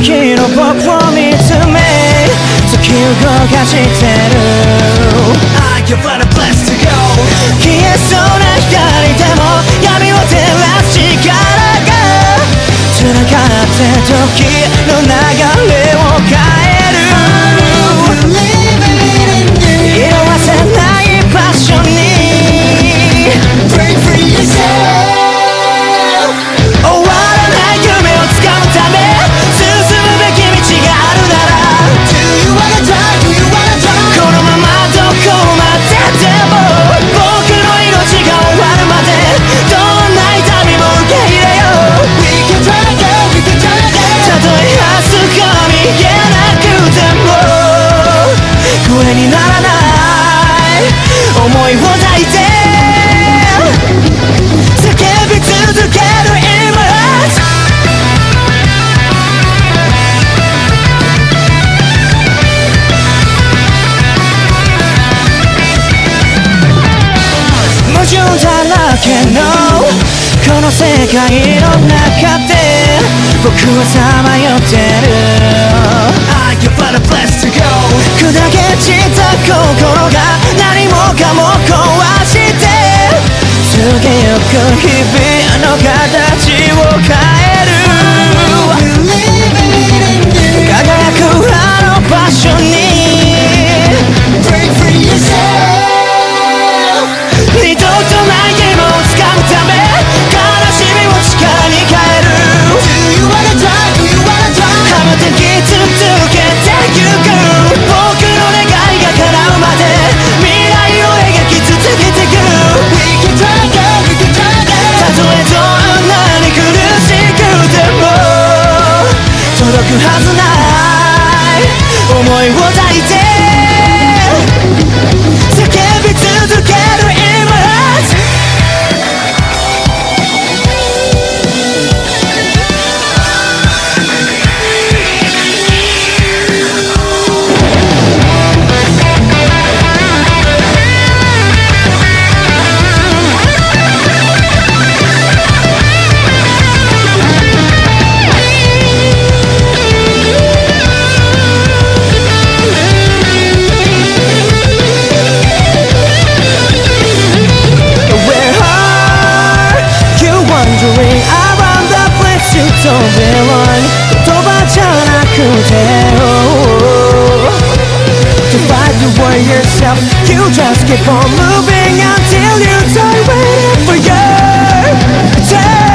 日の僕を見つめ時動かしてる I can find a place to go 消えそう 矛盾だらけのこの世界の中で僕はさまよってる。I find a place to go. 砕け散った心が何もかも壊して。過ぎゆく日々の形为我再一それは言葉じゃなくて、oh, To fight the way yourself You just keep on moving until you die waiting for your turn